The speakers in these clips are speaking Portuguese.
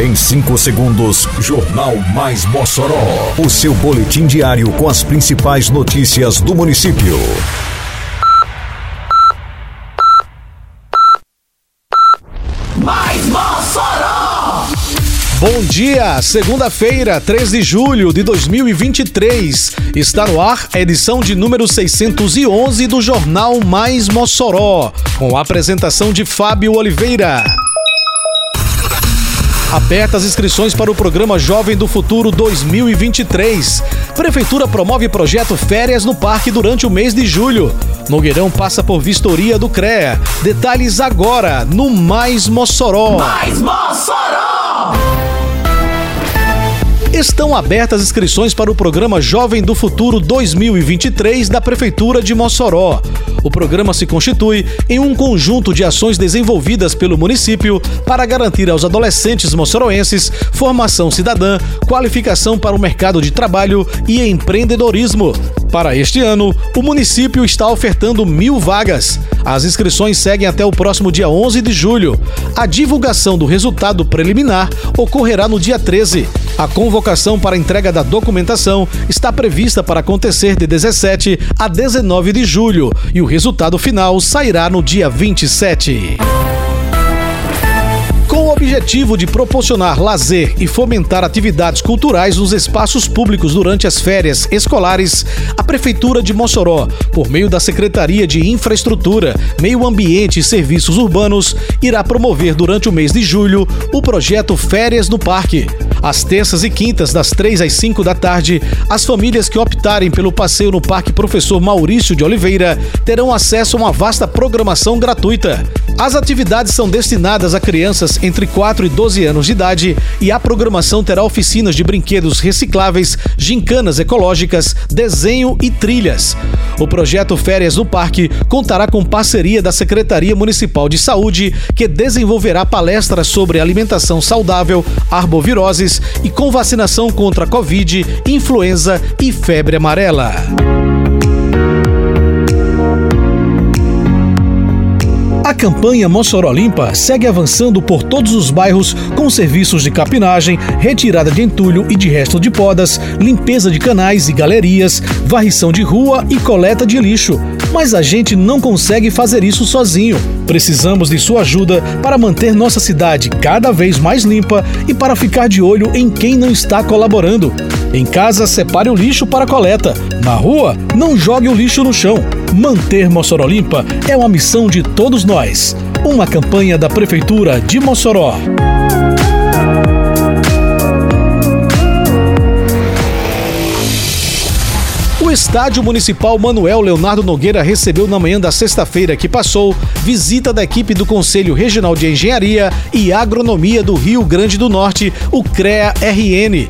Em 5 segundos, Jornal Mais Mossoró. O seu boletim diário com as principais notícias do município. Mais Mossoró! Bom dia, segunda-feira, 3 de julho de 2023. Está no ar a edição de número 611 do Jornal Mais Mossoró, com a apresentação de Fábio Oliveira. Abertas inscrições para o programa Jovem do Futuro 2023. Prefeitura promove projeto Férias no Parque durante o mês de julho. Nogueirão passa por vistoria do CREA. Detalhes agora no Mais Mossoró. Mais Mossoró! Estão abertas inscrições para o programa Jovem do Futuro 2023 da Prefeitura de Mossoró. O programa se constitui em um conjunto de ações desenvolvidas pelo município para garantir aos adolescentes moçoroenses formação cidadã, qualificação para o mercado de trabalho e empreendedorismo. Para este ano, o município está ofertando mil vagas. As inscrições seguem até o próximo dia 11 de julho. A divulgação do resultado preliminar ocorrerá no dia 13. A convocação para entrega da documentação está prevista para acontecer de 17 a 19 de julho e o resultado final sairá no dia 27. Com o objetivo de proporcionar lazer e fomentar atividades culturais nos espaços públicos durante as férias escolares, a Prefeitura de Mossoró, por meio da Secretaria de Infraestrutura, Meio Ambiente e Serviços Urbanos, irá promover durante o mês de julho o projeto Férias no Parque. Às terças e quintas, das 3 às 5 da tarde, as famílias que optarem pelo passeio no Parque Professor Maurício de Oliveira terão acesso a uma vasta programação gratuita. As atividades são destinadas a crianças entre 4 e 12 anos de idade e a programação terá oficinas de brinquedos recicláveis, gincanas ecológicas, desenho e trilhas. O projeto Férias no Parque contará com parceria da Secretaria Municipal de Saúde, que desenvolverá palestras sobre alimentação saudável, arboviroses e com vacinação contra Covid, influenza e febre amarela. A campanha Mossoró Limpa segue avançando por todos os bairros com serviços de capinagem, retirada de entulho e de resto de podas, limpeza de canais e galerias, varrição de rua e coleta de lixo. Mas a gente não consegue fazer isso sozinho. Precisamos de sua ajuda para manter nossa cidade cada vez mais limpa e para ficar de olho em quem não está colaborando. Em casa, separe o lixo para coleta. Na rua, não jogue o lixo no chão. Manter Mossoró limpa é uma missão de todos nós. Uma campanha da Prefeitura de Mossoró. O Estádio Municipal Manuel Leonardo Nogueira recebeu na manhã da sexta-feira que passou visita da equipe do Conselho Regional de Engenharia e Agronomia do Rio Grande do Norte, o CREA-RN.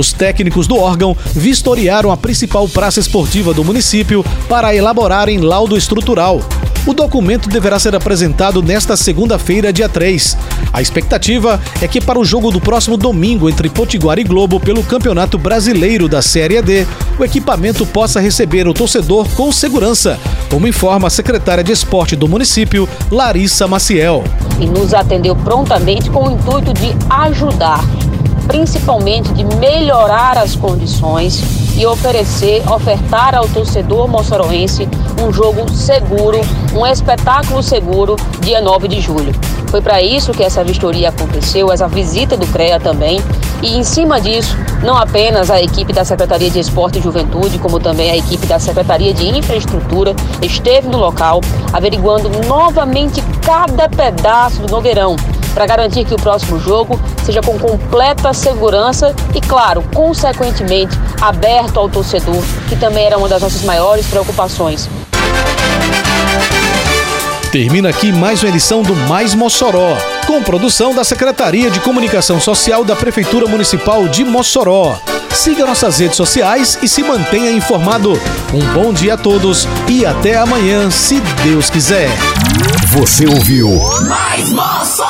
Os técnicos do órgão vistoriaram a principal praça esportiva do município para elaborarem laudo estrutural. O documento deverá ser apresentado nesta segunda-feira, dia 3. A expectativa é que para o jogo do próximo domingo entre Potiguar e Globo pelo Campeonato Brasileiro da Série D, o equipamento possa receber o torcedor com segurança, como informa a secretária de esporte do município, Larissa Maciel. E nos atendeu prontamente com o intuito de ajudar principalmente de melhorar as condições e oferecer, ofertar ao torcedor moçoroense um jogo seguro, um espetáculo seguro, dia 9 de julho. Foi para isso que essa vistoria aconteceu, essa visita do CREA também, e em cima disso, não apenas a equipe da Secretaria de Esporte e Juventude, como também a equipe da Secretaria de Infraestrutura esteve no local, averiguando novamente cada pedaço do Nogueirão, para garantir que o próximo jogo seja com completa segurança e, claro, consequentemente, aberto ao torcedor, que também era uma das nossas maiores preocupações. Termina aqui mais uma edição do Mais Mossoró, com produção da Secretaria de Comunicação Social da Prefeitura Municipal de Mossoró. Siga nossas redes sociais e se mantenha informado. Um bom dia a todos e até amanhã, se Deus quiser. Você ouviu Mais Mossoró!